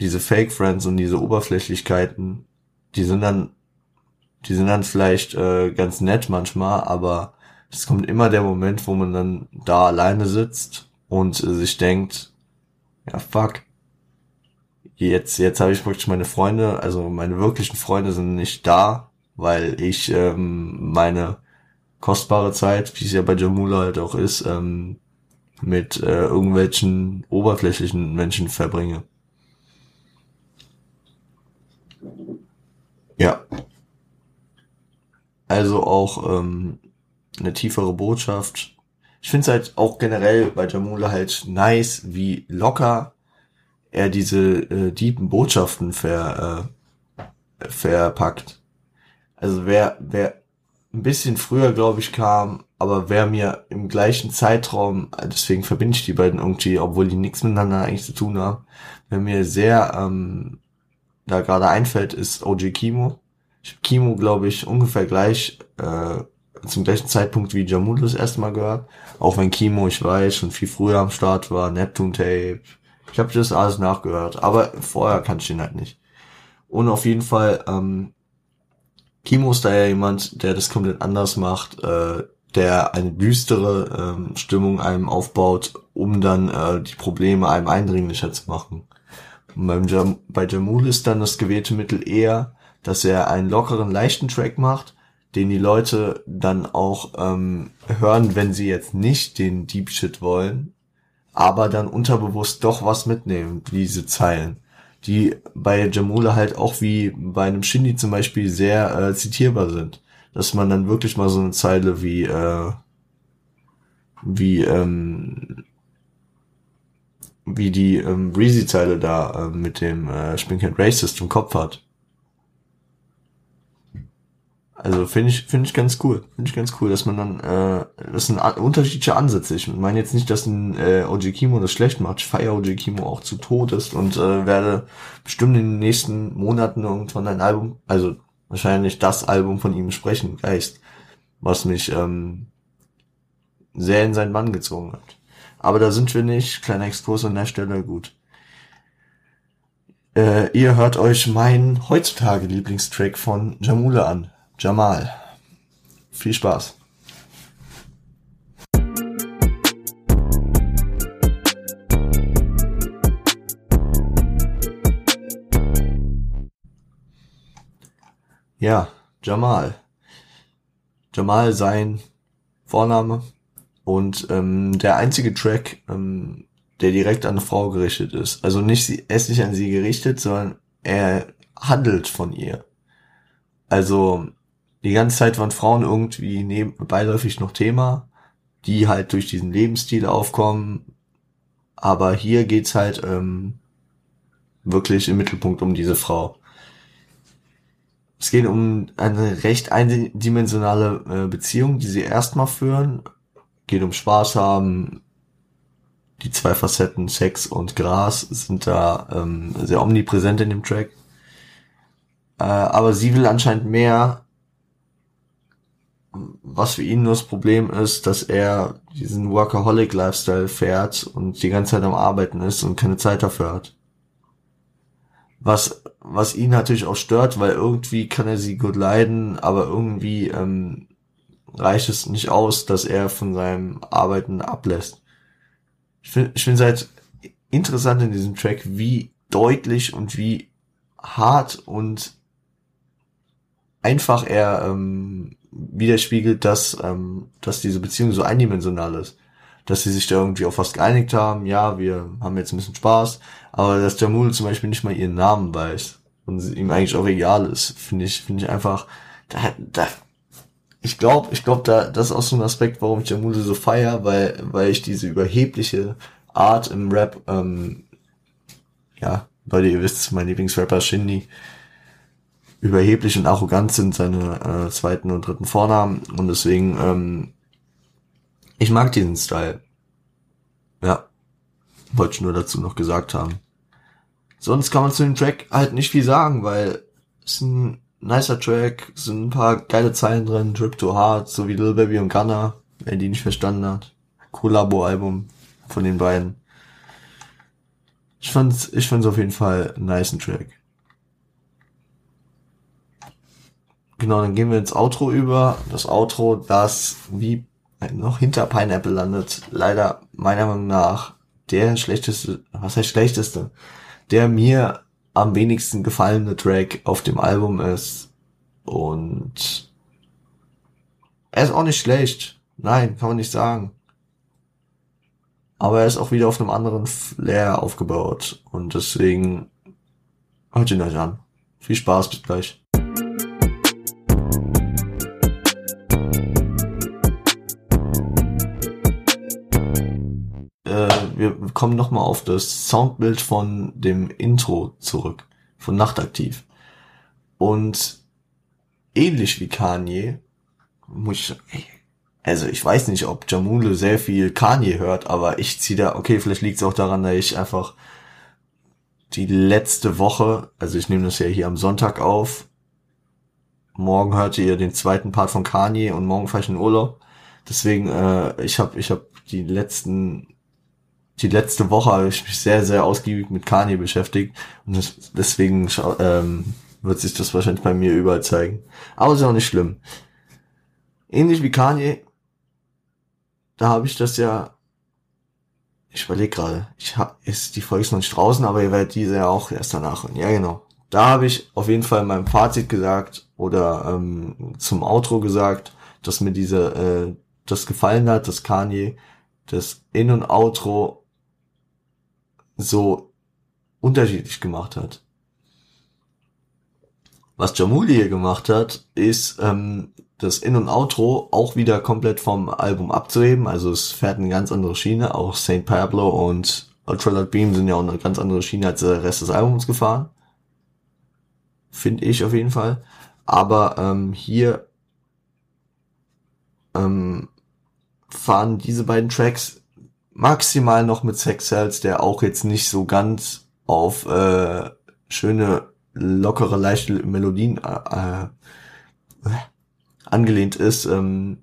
[SPEAKER 1] diese Fake Friends und diese Oberflächlichkeiten, die sind dann, die sind dann vielleicht äh, ganz nett manchmal, aber es kommt immer der Moment, wo man dann da alleine sitzt und äh, sich denkt, ja fuck, jetzt jetzt habe ich praktisch meine Freunde, also meine wirklichen Freunde sind nicht da, weil ich ähm, meine kostbare Zeit, wie es ja bei Jamula halt auch ist, ähm, mit äh, irgendwelchen oberflächlichen Menschen verbringe. Ja. Also auch ähm, eine tiefere Botschaft. Ich finde es halt auch generell bei Jamula halt nice, wie locker er diese äh, tiefen Botschaften ver, äh, verpackt. Also wer, wer ein bisschen früher, glaube ich, kam, aber wer mir im gleichen Zeitraum, deswegen verbinde ich die beiden irgendwie, obwohl die nichts miteinander eigentlich zu tun haben, wer mir sehr ähm, da gerade einfällt, ist OG Kimo. Ich habe Kimo, glaube ich, ungefähr gleich äh, zum gleichen Zeitpunkt wie Jamul das erste Mal gehört. Auch wenn Kimo, ich weiß, schon viel früher am Start war, Neptune Tape. Ich habe das alles nachgehört, aber vorher kannte ich ihn halt nicht. Und auf jeden Fall, ähm, Kimo ist da ja jemand, der das komplett anders macht, äh, der eine düstere ähm, Stimmung einem aufbaut, um dann äh, die Probleme einem eindringlicher zu machen. Beim Jam bei Jamul ist dann das gewählte Mittel eher, dass er einen lockeren, leichten Track macht, den die Leute dann auch ähm, hören, wenn sie jetzt nicht den Deep Shit wollen, aber dann unterbewusst doch was mitnehmen, diese Zeilen die bei Jamula halt auch wie bei einem Shindy zum Beispiel sehr äh, zitierbar sind. Dass man dann wirklich mal so eine Zeile wie, äh, wie, ähm, wie die ähm, Breezy-Zeile da äh, mit dem äh, Spinkhead Racist im Kopf hat. Also finde ich finde ich ganz cool, finde ich ganz cool, dass man dann äh, das sind unterschiedliche Ansätze. Ich meine jetzt nicht, dass ein äh, OG Kimo das schlecht macht. Ich feiere OG Kimo auch zu Todes und äh, werde bestimmt in den nächsten Monaten irgendwann ein Album, also wahrscheinlich das Album von ihm sprechen, Geist, was mich ähm, sehr in seinen Bann gezogen hat. Aber da sind wir nicht. Kleiner Exkurs an der Stelle, gut. Äh, ihr hört euch meinen heutzutage Lieblingstrack von Jamule an. Jamal. Viel Spaß. Ja, Jamal. Jamal sein Vorname und ähm, der einzige Track, ähm, der direkt an eine Frau gerichtet ist. Also nicht sie, er ist nicht an sie gerichtet, sondern er handelt von ihr. Also die ganze Zeit waren Frauen irgendwie neben, beiläufig noch Thema, die halt durch diesen Lebensstil aufkommen. Aber hier geht's halt ähm, wirklich im Mittelpunkt um diese Frau. Es geht um eine recht eindimensionale äh, Beziehung, die sie erstmal führen. Geht um Spaß haben. Die zwei Facetten Sex und Gras sind da ähm, sehr omnipräsent in dem Track. Äh, aber sie will anscheinend mehr was für ihn nur das Problem ist, dass er diesen Workaholic-Lifestyle fährt und die ganze Zeit am Arbeiten ist und keine Zeit dafür hat. Was, was ihn natürlich auch stört, weil irgendwie kann er sie gut leiden, aber irgendwie ähm, reicht es nicht aus, dass er von seinem Arbeiten ablässt. Ich finde ich finde es halt interessant in diesem Track, wie deutlich und wie hart und einfach er ähm, widerspiegelt, dass, ähm, dass diese Beziehung so eindimensional ist. Dass sie sich da irgendwie auf was geeinigt haben, ja, wir haben jetzt ein bisschen Spaß, aber dass Jamul zum Beispiel nicht mal ihren Namen weiß und ihm eigentlich auch egal ist, finde ich, finde ich einfach, da, da, ich glaube, ich glaube, da, das ist auch so ein Aspekt, warum ich Jamule so feier, weil, weil ich diese überhebliche Art im Rap, ähm, ja, Leute, ihr wisst, mein Lieblingsrapper Shindy, überheblich und arrogant sind seine äh, zweiten und dritten Vornamen und deswegen, ähm, ich mag diesen Style. Ja, wollte ich nur dazu noch gesagt haben. Sonst kann man zu dem Track halt nicht viel sagen, weil es ein nicer Track, sind ein paar geile Zeilen drin, Drip to Hard, so wie Lil Baby und Gunner, wer die nicht verstanden hat. Kollabo-Album von den beiden. Ich fand's, ich fand's auf jeden Fall einen niceen Track. Genau, dann gehen wir ins Outro über. Das Outro, das wie noch hinter Pineapple landet, leider meiner Meinung nach der schlechteste, was heißt schlechteste, der mir am wenigsten gefallene Track auf dem Album ist. Und er ist auch nicht schlecht. Nein, kann man nicht sagen. Aber er ist auch wieder auf einem anderen Flair aufgebaut. Und deswegen hört ihn euch an. Viel Spaß, bis gleich. Wir kommen nochmal auf das Soundbild von dem Intro zurück. Von Nachtaktiv. Und ähnlich wie Kanye, muss ich, also ich weiß nicht, ob Jamule sehr viel Kanye hört, aber ich ziehe da, okay, vielleicht liegt es auch daran, dass ich einfach die letzte Woche, also ich nehme das ja hier am Sonntag auf, morgen hörte ihr den zweiten Part von Kanye und morgen fahre ich in Urlaub. Deswegen, äh, ich habe ich hab die letzten, die letzte Woche habe ich mich sehr, sehr ausgiebig mit Kanye beschäftigt und deswegen ähm, wird sich das wahrscheinlich bei mir überall zeigen. Aber ist auch nicht schlimm. Ähnlich wie Kanye da habe ich das ja, ich überlege gerade, ich hab, ist die Folge ist noch nicht draußen, aber ihr werdet diese ja auch erst danach hören. Ja, genau. Da habe ich auf jeden Fall in meinem Fazit gesagt oder ähm, zum Outro gesagt, dass mir diese, äh, das gefallen hat, dass Kanye das In- und Outro so unterschiedlich gemacht hat. Was Jamuli hier gemacht hat, ist ähm, das In- und Outro auch wieder komplett vom Album abzuheben. Also es fährt eine ganz andere Schiene. Auch St. Pablo und Ultralight Beam sind ja auch eine ganz andere Schiene als der Rest des Albums gefahren. Finde ich auf jeden Fall. Aber ähm, hier ähm, fahren diese beiden Tracks maximal noch mit Sex Cells, der auch jetzt nicht so ganz auf äh, schöne, lockere, leichte Melodien äh, äh, angelehnt ist, ähm,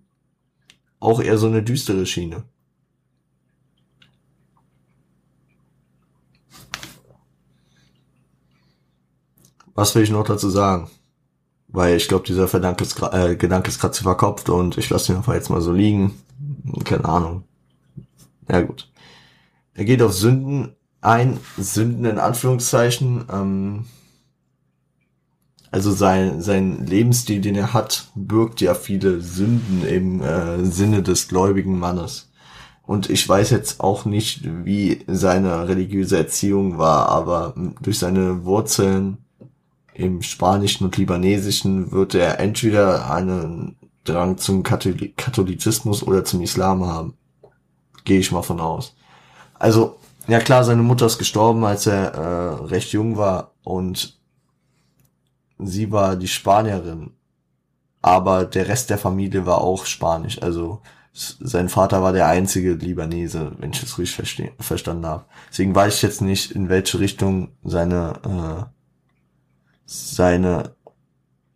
[SPEAKER 1] auch eher so eine düstere Schiene. Was will ich noch dazu sagen? Weil ich glaube, dieser Verdank ist, äh, Gedanke ist gerade zu verkopft und ich lasse ihn einfach jetzt mal so liegen. Keine Ahnung. Ja gut. Er geht auf Sünden ein, Sünden in Anführungszeichen. Ähm, also sein, sein Lebensstil, den er hat, birgt ja viele Sünden im äh, Sinne des gläubigen Mannes. Und ich weiß jetzt auch nicht, wie seine religiöse Erziehung war, aber durch seine Wurzeln im Spanischen und Libanesischen wird er entweder einen Drang zum Katholizismus oder zum Islam haben. Gehe ich mal von aus. Also, ja klar, seine Mutter ist gestorben, als er äh, recht jung war und sie war die Spanierin, aber der Rest der Familie war auch Spanisch. Also sein Vater war der einzige Libanese, wenn ich es richtig verstanden habe. Deswegen weiß ich jetzt nicht, in welche Richtung seine äh, seine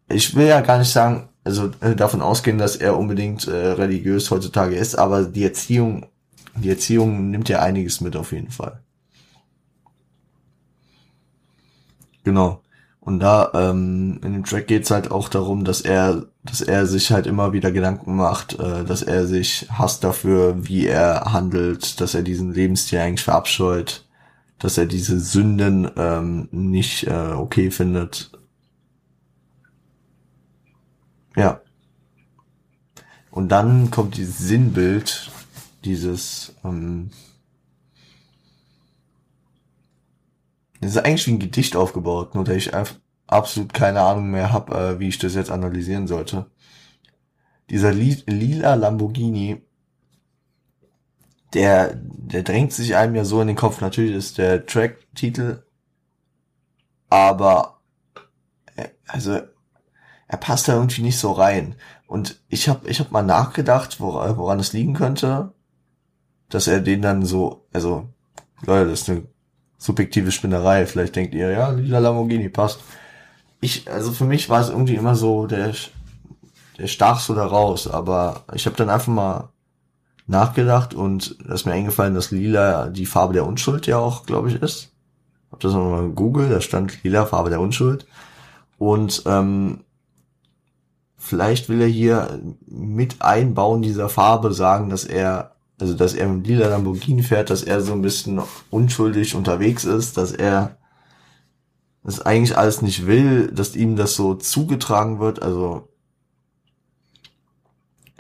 [SPEAKER 1] ich will ja gar nicht sagen, also äh, davon ausgehen, dass er unbedingt äh, religiös heutzutage ist, aber die Erziehung, die Erziehung nimmt ja einiges mit auf jeden Fall. Genau. Und da ähm, in dem Track geht's halt auch darum, dass er, dass er sich halt immer wieder Gedanken macht, äh, dass er sich hasst dafür, wie er handelt, dass er diesen Lebensstil eigentlich verabscheut, dass er diese Sünden ähm, nicht äh, okay findet. Ja. Und dann kommt dieses Sinnbild, dieses ähm, Das ist eigentlich wie ein Gedicht aufgebaut, nur dass ich absolut keine Ahnung mehr habe, äh, wie ich das jetzt analysieren sollte. Dieser li lila Lamborghini, der, der drängt sich einem ja so in den Kopf. Natürlich ist der Track-Titel, aber äh, also er passt da irgendwie nicht so rein. Und ich habe ich hab mal nachgedacht, woran, woran es liegen könnte, dass er den dann so, also Leute, das ist eine subjektive Spinnerei. Vielleicht denkt ihr, ja, lila Lamborghini passt. Ich, also für mich war es irgendwie immer so, der, der stach so da raus. Aber ich habe dann einfach mal nachgedacht und da ist mir eingefallen, dass lila die Farbe der Unschuld ja auch, glaube ich, ist. Hab das nochmal gegoogelt, da stand lila Farbe der Unschuld. Und ähm, vielleicht will er hier mit Einbauen dieser Farbe sagen, dass er also dass er mit lila Lamborghini fährt, dass er so ein bisschen unschuldig unterwegs ist, dass er das eigentlich alles nicht will, dass ihm das so zugetragen wird, also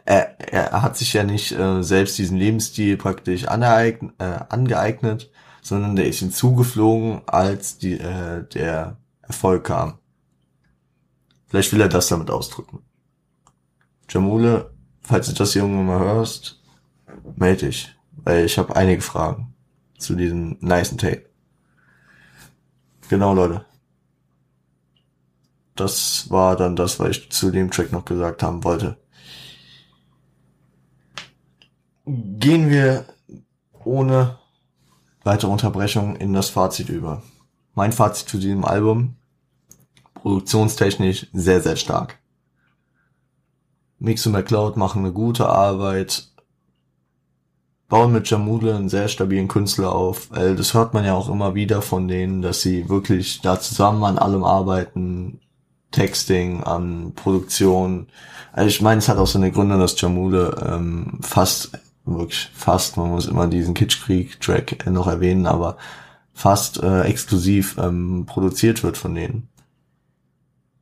[SPEAKER 1] er, er hat sich ja nicht äh, selbst diesen Lebensstil praktisch aneign, äh, angeeignet, sondern der ist ihm zugeflogen, als die, äh, der Erfolg kam. Vielleicht will er das damit ausdrücken. Jamule, falls du das hier irgendwann mal hörst, melde dich, weil ich habe einige Fragen zu diesem niceen Tape. Genau, Leute. Das war dann das, was ich zu dem Track noch gesagt haben wollte. Gehen wir ohne weitere Unterbrechung in das Fazit über. Mein Fazit zu diesem Album, produktionstechnisch sehr, sehr stark. Mix und McCloud machen eine gute Arbeit, bauen mit Jamule einen sehr stabilen Künstler auf. Weil das hört man ja auch immer wieder von denen, dass sie wirklich da zusammen an allem arbeiten. Texting, an Produktion. Also ich meine, es hat auch so eine Gründe, dass Jamule ähm, fast, wirklich fast, man muss immer diesen Kitschkrieg-Track noch erwähnen, aber fast äh, exklusiv ähm, produziert wird von denen.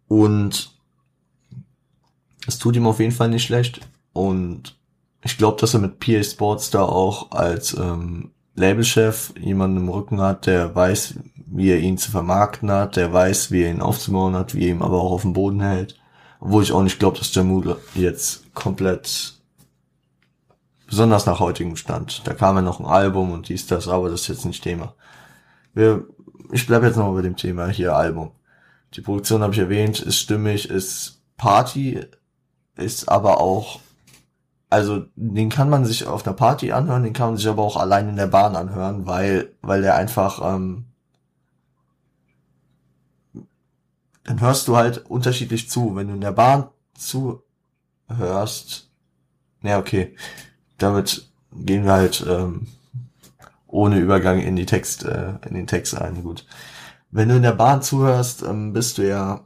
[SPEAKER 1] Und es tut ihm auf jeden Fall nicht schlecht. Und ich glaube, dass er mit PA Sports da auch als ähm, Labelchef jemanden im Rücken hat, der weiß, wie er ihn zu vermarkten hat, der weiß, wie er ihn aufzubauen hat, wie er ihn aber auch auf dem Boden hält. Obwohl ich auch nicht glaube, dass Jamul jetzt komplett besonders nach heutigem Stand. Da kam ja noch ein Album und dies, das, aber das ist jetzt nicht Thema. Wir, ich bleibe jetzt noch bei dem Thema hier Album. Die Produktion habe ich erwähnt, ist stimmig, ist Party, ist aber auch also den kann man sich auf einer Party anhören, den kann man sich aber auch allein in der Bahn anhören, weil, weil der einfach, ähm, dann hörst du halt unterschiedlich zu. Wenn du in der Bahn zuhörst, na okay, damit gehen wir halt ähm, ohne Übergang in die Text, äh, in den Text ein. Gut. Wenn du in der Bahn zuhörst, ähm, bist du ja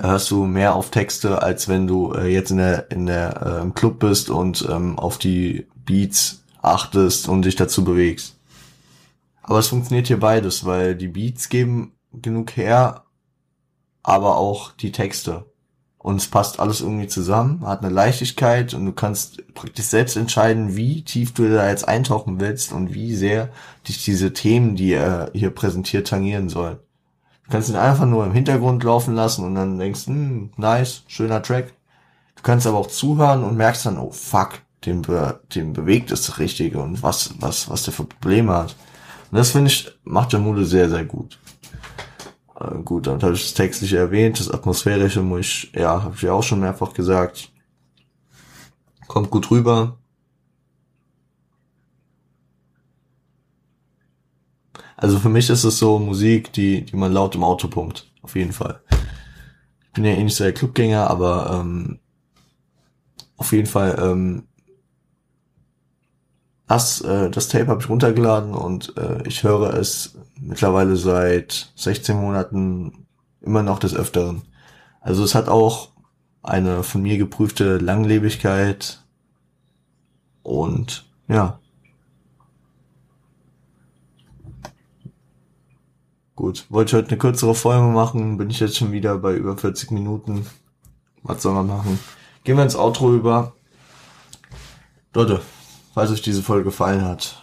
[SPEAKER 1] hörst du mehr auf Texte, als wenn du äh, jetzt in der, in der äh, im Club bist und ähm, auf die Beats achtest und dich dazu bewegst. Aber es funktioniert hier beides, weil die Beats geben genug her, aber auch die Texte. Und es passt alles irgendwie zusammen, hat eine Leichtigkeit und du kannst praktisch selbst entscheiden, wie tief du da jetzt eintauchen willst und wie sehr dich diese Themen, die er hier präsentiert, tangieren sollen. Du kannst ihn einfach nur im Hintergrund laufen lassen und dann denkst, hm, nice, schöner Track. Du kannst aber auch zuhören und merkst dann, oh fuck, dem, be dem bewegt es das Richtige und was, was, was der für Probleme hat. Und das finde ich, macht der Mule sehr, sehr gut. Äh, gut, dann habe ich das textliche erwähnt, das atmosphärische muss ich, ja, habe ich ja auch schon mehrfach gesagt. Kommt gut rüber. Also für mich ist es so Musik, die, die man laut im Auto pumpt. Auf jeden Fall. Ich bin ja eh nicht so der Clubgänger, aber ähm, auf jeden Fall ähm, das, äh, das Tape habe ich runtergeladen und äh, ich höre es mittlerweile seit 16 Monaten immer noch des Öfteren. Also es hat auch eine von mir geprüfte Langlebigkeit und ja. Gut, wollte heute eine kürzere Folge machen, bin ich jetzt schon wieder bei über 40 Minuten. Was soll man machen? Gehen wir ins Outro über. Leute, falls euch diese Folge gefallen hat,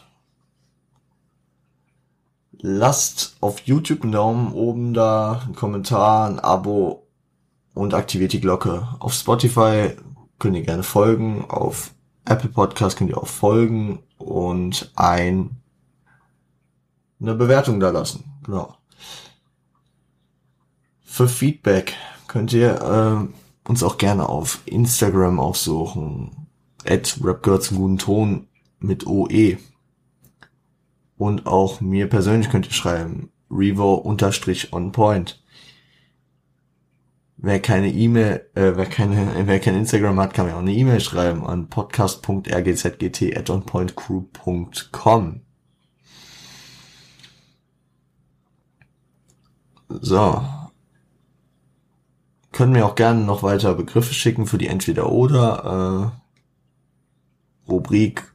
[SPEAKER 1] lasst auf YouTube einen Daumen oben da, einen Kommentar, ein Abo und aktiviert die Glocke. Auf Spotify könnt ihr gerne folgen, auf Apple Podcast könnt ihr auch folgen und ein eine Bewertung da lassen. Genau. Für Feedback könnt ihr äh, uns auch gerne auf Instagram aufsuchen. At Rap gehört zum guten Ton mit OE. Und auch mir persönlich könnt ihr schreiben. Revo unterstrich on point. Wer keine E-Mail, äh, wer keine, wer kein Instagram hat, kann mir auch eine E-Mail schreiben an podcast.rgzgt@onpointcrew.com. So. Können mir auch gerne noch weiter Begriffe schicken für die Entweder-Oder äh, Rubrik.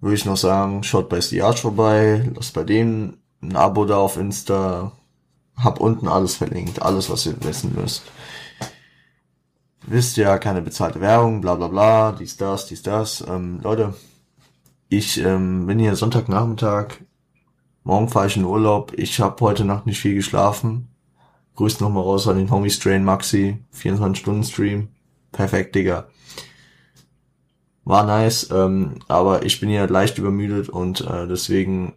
[SPEAKER 1] Würde ich noch sagen, schaut bei Arch vorbei, lasst bei denen ein Abo da auf Insta. Hab unten alles verlinkt, alles, was ihr wissen müsst. Wisst ja, keine bezahlte Werbung, bla bla bla, dies, das, dies, das. Ähm, Leute, ich ähm, bin hier Sonntagnachmittag Morgen fahre ich in Urlaub. Ich habe heute Nacht nicht viel geschlafen. Grüß nochmal raus an den Homie Strain Maxi. 24-Stunden-Stream. Perfekt, Digga. War nice, ähm, aber ich bin ja leicht übermüdet und äh, deswegen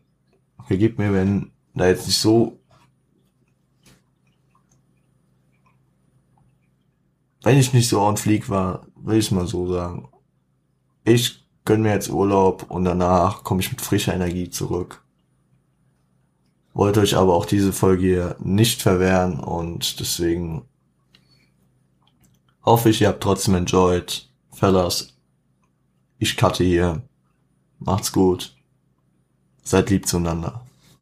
[SPEAKER 1] vergib mir, wenn da jetzt nicht so wenn ich nicht so on fleek war, will ich mal so sagen. Ich gönn mir jetzt Urlaub und danach komme ich mit frischer Energie zurück wollte euch aber auch diese Folge hier nicht verwehren und deswegen hoffe ich, ihr habt trotzdem enjoyed. Fellas, ich cutte hier. Macht's gut. Seid lieb zueinander.